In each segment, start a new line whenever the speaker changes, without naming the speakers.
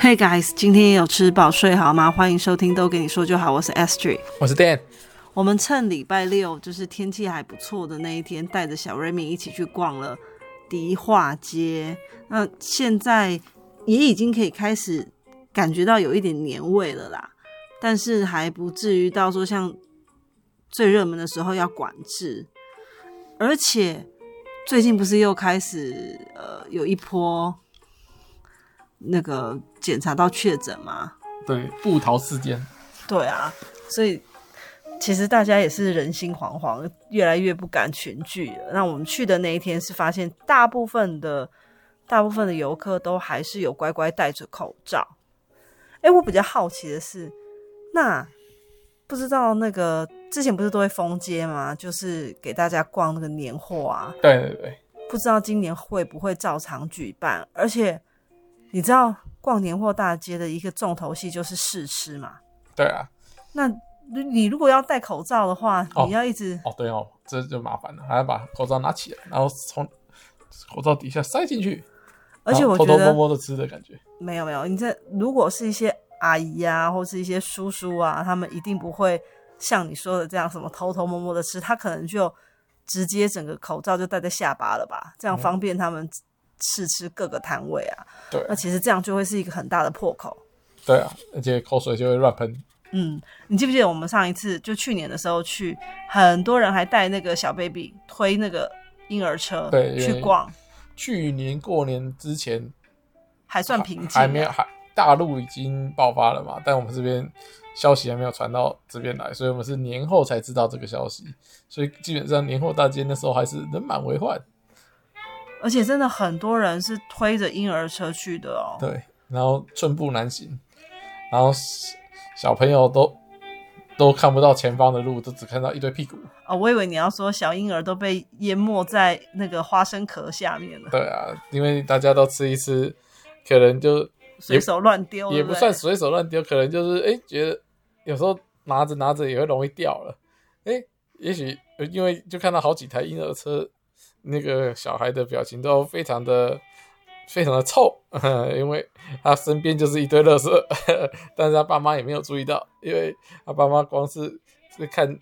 Hey guys，今天有吃饱睡好吗？欢迎收听都跟你说就好，我是 Astrid，
我是 Dan。
我们趁礼拜六就是天气还不错的那一天，带着小 Remy 一起去逛了迪化街。那现在也已经可以开始感觉到有一点年味了啦，但是还不至于到说像最热门的时候要管制。而且最近不是又开始呃有一波。那个检查到确诊吗？
对，布桃事件。
对啊，所以其实大家也是人心惶惶，越来越不敢群聚了。那我们去的那一天是发现，大部分的大部分的游客都还是有乖乖戴着口罩。哎，我比较好奇的是，那不知道那个之前不是都会封街吗？就是给大家逛那个年货啊。
对对对。
不知道今年会不会照常举办，而且。你知道逛年货大街的一个重头戏就是试吃嘛？
对啊。
那你如果要戴口罩的话，
哦、
你要一直
哦，对哦，这就麻烦了，还要把口罩拿起来，然后从口罩底下塞进去，
而且我觉得
偷偷摸摸的吃的感觉。
没有没有，你这如果是一些阿姨啊，或是一些叔叔啊，他们一定不会像你说的这样什么偷偷摸摸的吃，他可能就直接整个口罩就戴在下巴了吧，这样方便他们。嗯试吃各个摊位啊，
对，
那其实这样就会是一个很大的破口。
对啊，而且口水就会乱喷。
嗯，你记不记得我们上一次就去年的时候去，很多人还带那个小 baby 推那个婴儿车，
对，
去逛。
去年过年之前
还算平静，
还没有，还大陆已经爆发了嘛，但我们这边消息还没有传到这边来，所以我们是年后才知道这个消息，所以基本上年货大街那时候还是人满为患。
而且真的很多人是推着婴儿车去的哦。
对，然后寸步难行，然后小朋友都都看不到前方的路，都只看到一堆屁股。
哦，我以为你要说小婴儿都被淹没在那个花生壳下面了。
对啊，因为大家都吃一吃，可能就
随手乱丢，
也不算随手乱丢，可能就是哎、欸，觉得有时候拿着拿着也会容易掉了。哎、欸，也许因为就看到好几台婴儿车。那个小孩的表情都非常的非常的臭，因为他身边就是一堆垃圾，但是他爸妈也没有注意到，因为他爸妈光是是看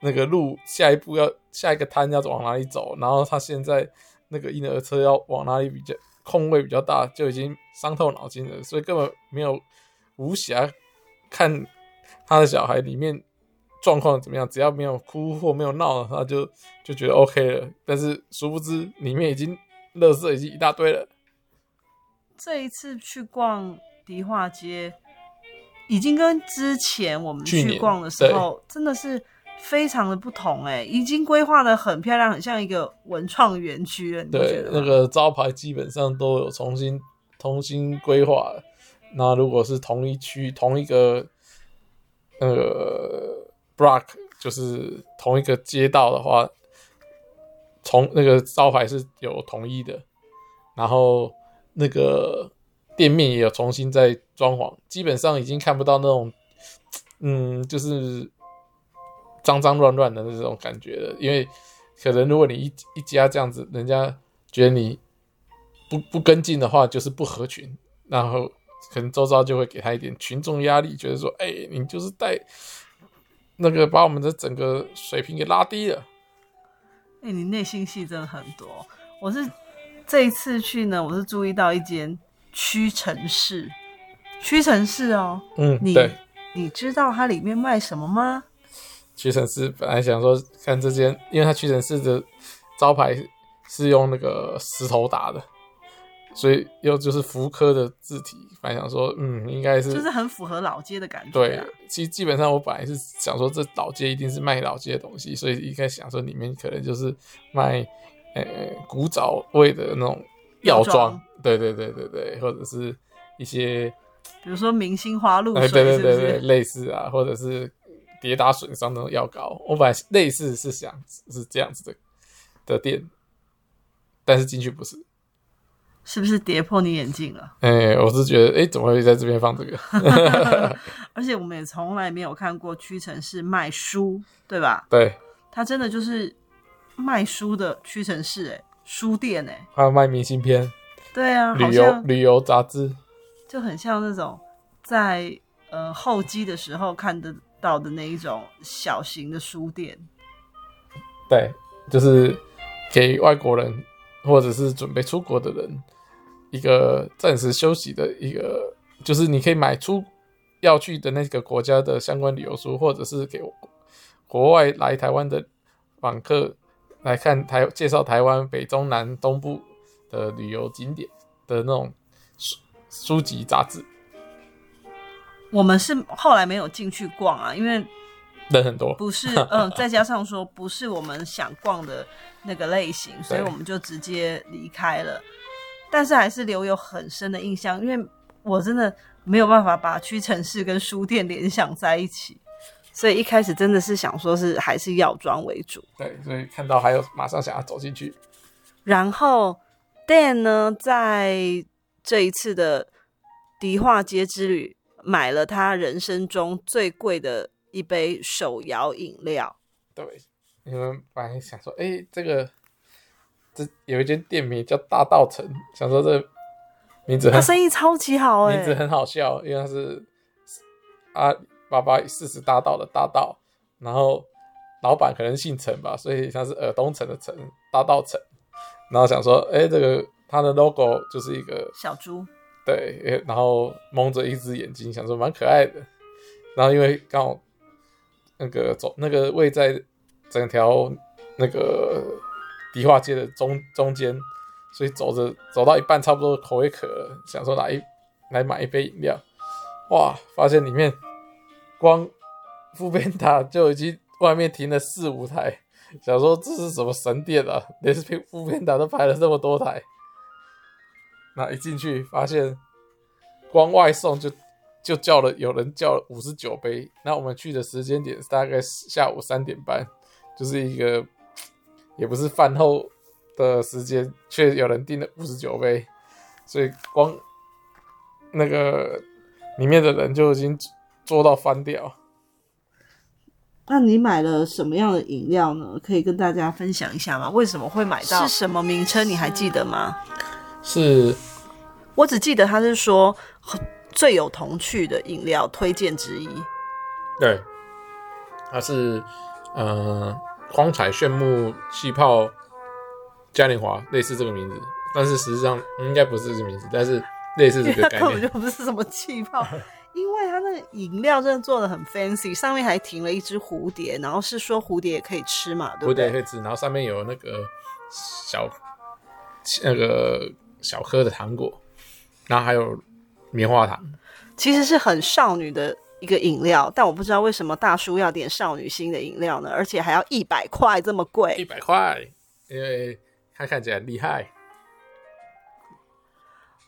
那个路，下一步要下一个摊要往哪里走，然后他现在那个婴儿车要往哪里比较空位比较大，就已经伤透脑筋了，所以根本没有无暇看他的小孩里面。状况怎么样？只要没有哭或没有闹，他就就觉得 OK 了。但是殊不知里面已经垃圾已经一大堆了。
这一次去逛迪化街，已经跟之前我们去逛的时候真的是非常的不同哎、欸，已经规划的很漂亮，很像一个文创园区了。
对，那个招牌基本上都有重新重新规划。那如果是同一区同一个那个。Block 就是同一个街道的话，从那个招牌是有统一的，然后那个店面也有重新在装潢，基本上已经看不到那种，嗯，就是脏脏乱乱的那种感觉了。因为可能如果你一一家这样子，人家觉得你不不跟进的话，就是不合群，然后可能周遭就会给他一点群众压力，觉得说，哎、你就是带。那个把我们的整个水平给拉低了。
哎、欸，你内心戏真的很多。我是这一次去呢，我是注意到一间屈臣氏，屈臣氏哦。
嗯，
你
对，
你知道它里面卖什么吗？
屈臣氏本来想说看这间，因为它屈臣氏的招牌是用那个石头打的。所以又就是福柯的字体，反正想说，嗯，应该是
就是很符合老街的感觉，啊。
对，其实基本上我本来是想说，这老街一定是卖老街的东西，所以应该想说里面可能就是卖呃、欸、古早味的那种药妆，对对对对对，或者是一些
比如说明星花露水，
对对对对，类似啊，或者是跌打损伤那种药膏。我本来类似是想是这样子的的店，但是进去不是。
是不是跌破你眼镜了？
哎、欸，我是觉得，哎、欸，怎么会在这边放这个？
而且我们也从来没有看过屈臣氏卖书，对吧？
对，
他真的就是卖书的屈臣氏，哎，书店，哎，
还有卖明信片，
对啊，
旅游旅游杂志，
就很像那种在呃候机的时候看得到的那一种小型的书店。
对，就是给外国人或者是准备出国的人一个暂时休息的一个，就是你可以买出要去的那个国家的相关旅游书，或者是给国外来台湾的访客。来看台介绍台湾北中南东部的旅游景点的那种书书籍杂志，
我们是后来没有进去逛啊，因为
人很多，
不是嗯，再加上说不是我们想逛的那个类型，所以我们就直接离开了。但是还是留有很深的印象，因为我真的没有办法把屈臣氏跟书店联想在一起。所以一开始真的是想说，是还是药妆为主。
对，所以看到还有马上想要走进去。
然后 Dan 呢，在这一次的迪化街之旅，买了他人生中最贵的一杯手摇饮料。
对，你们本来想说，哎、欸，这个这有一间店名叫大道城，想说这名字很，他
生意超级好、欸，
名字很好笑，因为他是啊。八八四十大道的大道，然后老板可能姓陈吧，所以他是耳东城的陈，大道陈。然后想说，哎、欸，这个他的 logo 就是一个
小猪，
对，然后蒙着一只眼睛，想说蛮可爱的。然后因为刚好那个走那个位在整条那个迪化街的中中间，所以走着走到一半，差不多口也渴了，想说来一来买一杯饮料，哇，发现里面。光 foodpanda 就已经外面停了四五台，想说这是什么神店啊？连 foodpanda 都排了这么多台。那一进去发现，光外送就就叫了有人叫了五十九杯。那我们去的时间点大概下午三点半，就是一个也不是饭后的时间，却有人订了五十九杯，所以光那个里面的人就已经。做到翻掉。
那你买了什么样的饮料呢？可以跟大家分享一下吗？为什么会买到？是什么名称？你还记得吗？
是，
我只记得他是说最有童趣的饮料推荐之一。
对，它是呃光彩炫目气泡嘉年华，类似这个名字，但是实际上应该不是这个名字，但是类似这个概念，根
本就不是什么气泡。因为它那个饮料真的做的很 fancy，上面还停了一只蝴蝶，然后是说蝴蝶也可以吃嘛，对不对？蝴蝶也
可以吃，然后上面有那个小那个小颗的糖果，然后还有棉花糖，
其实是很少女的一个饮料，但我不知道为什么大叔要点少女心的饮料呢？而且还要一百块这么贵，
一百块，因为他看起来很厉害。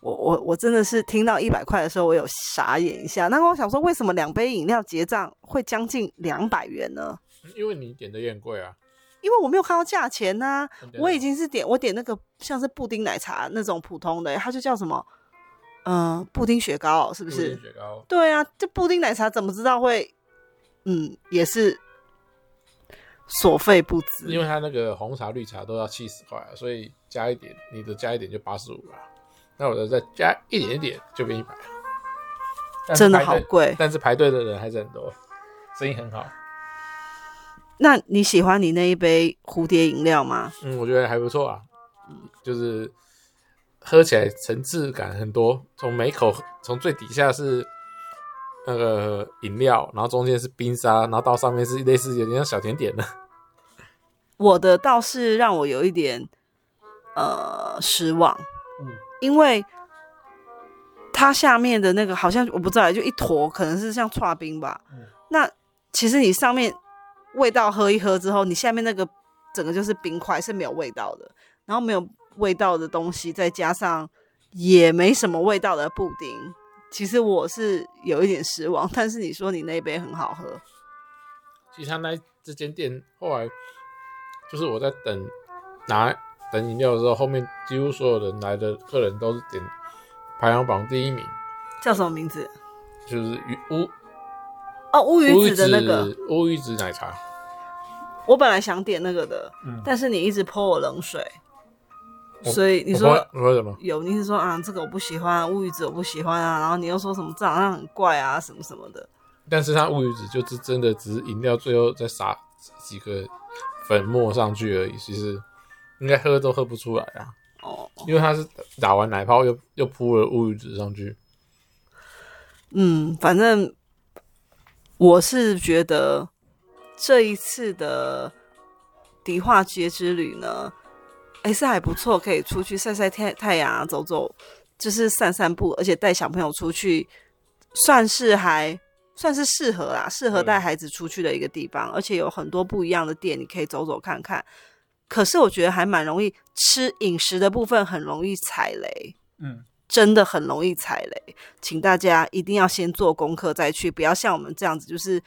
我我我真的是听到一百块的时候，我有傻眼一下。那我想说，为什么两杯饮料结账会将近两百元呢？
因为你点的也很贵啊。
因为我没有看到价钱呐、啊，我已经是点我点那个像是布丁奶茶那种普通的，它就叫什么？嗯、呃，布丁雪糕是不是？
布丁雪糕。
对啊，这布丁奶茶怎么知道会？嗯，也是所费不值。
因为它那个红茶、绿茶都要七十块，所以加一点，你的加一点就八十五了。那我的再加一点点就变一百，
真的好贵。
但是排队的人还是很多，生意很好。
那你喜欢你那一杯蝴蝶饮料吗？
嗯，我觉得还不错啊，就是喝起来层次感很多。从每口，从最底下是那个饮料，然后中间是冰沙，然后到上面是类似有点像小甜点的。
我的倒是让我有一点呃失望。嗯。因为它下面的那个好像我不知道，就一坨，可能是像串冰吧。嗯。那其实你上面味道喝一喝之后，你下面那个整个就是冰块，是没有味道的。然后没有味道的东西，再加上也没什么味道的布丁，其实我是有一点失望。但是你说你那杯很好喝，
其实他那这间店后来就是我在等拿。等饮料的时候，后面几乎所有人来的客人都是点排行榜第一名，
叫什么名字？
就是乌
哦乌鱼子的那个
乌鱼子奶茶。
我本来想点那个的，嗯、但是你一直泼我冷水。所以你说
你说什么？
有，你是说啊，这个我不喜欢，乌鱼子我不喜欢啊，然后你又说什么这好像很怪啊，什么什么的。
但是它乌鱼子就是真的只是饮料最后再撒几个粉末上去而已，其实应该喝都喝不出来啊。哦，因为它是打完奶泡又又铺了乌鱼子上去。
嗯，反正我是觉得这一次的迪化街之旅呢，还是还不错，可以出去晒晒太太阳啊，走走，就是散散步，而且带小朋友出去，算是还算是适合啦，适合带孩子出去的一个地方，而且有很多不一样的店，你可以走走看看。可是我觉得还蛮容易吃饮食的部分，很容易踩雷。嗯。真的很容易踩雷，请大家一定要先做功课再去，不要像我们这样子，就是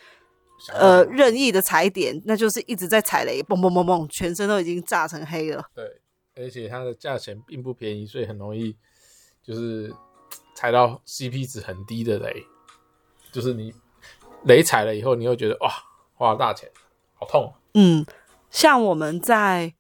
呃任意的踩点，那就是一直在踩雷，嘣嘣嘣嘣，全身都已经炸成黑了。
对，而且它的价钱并不便宜，所以很容易就是踩到 CP 值很低的雷，就是你雷踩了以后，你会觉得哇，花了大钱，好痛。
嗯，像我们在。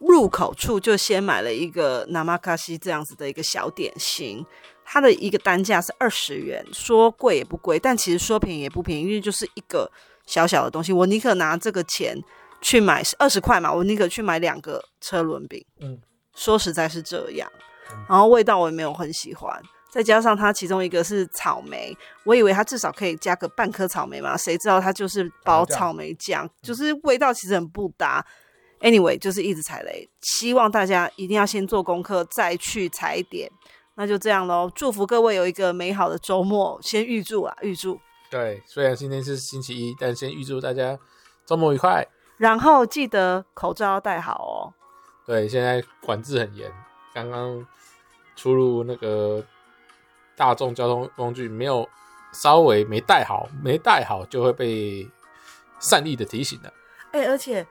入口处就先买了一个那玛卡西这样子的一个小点心，它的一个单价是二十元，说贵也不贵，但其实说便宜也不便宜，因为就是一个小小的东西，我宁可拿这个钱去买二十块嘛，我宁可去买两个车轮饼。嗯，说实在是这样，然后味道我也没有很喜欢，再加上它其中一个是草莓，我以为它至少可以加个半颗草莓嘛，谁知道它就是包草莓酱，就是味道其实很不搭。Anyway，就是一直踩雷，希望大家一定要先做功课再去踩点。那就这样喽，祝福各位有一个美好的周末，先预祝啊，预祝。
对，虽然今天是星期一，但先预祝大家周末愉快。
然后记得口罩要戴好哦。
对，现在管制很严，刚刚出入那个大众交通工具，没有稍微没戴好，没戴好就会被善意的提醒的。
哎、欸，而且。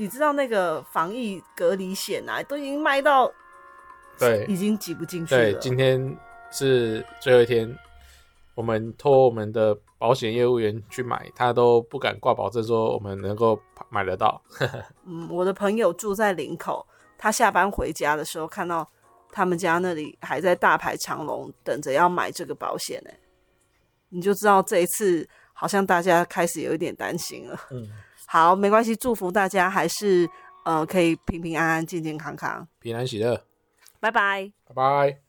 你知道那个防疫隔离险啊，都已经卖到，对，已经挤不进去了。
对，今天是最后一天，我们托我们的保险业务员去买，他都不敢挂保证说我们能够买得到。
嗯，我的朋友住在林口，他下班回家的时候看到他们家那里还在大排长龙，等着要买这个保险呢。你就知道这一次好像大家开始有一点担心了。嗯。好，没关系，祝福大家还是呃可以平平安安、健健康康、
平安喜乐，
拜拜，
拜拜。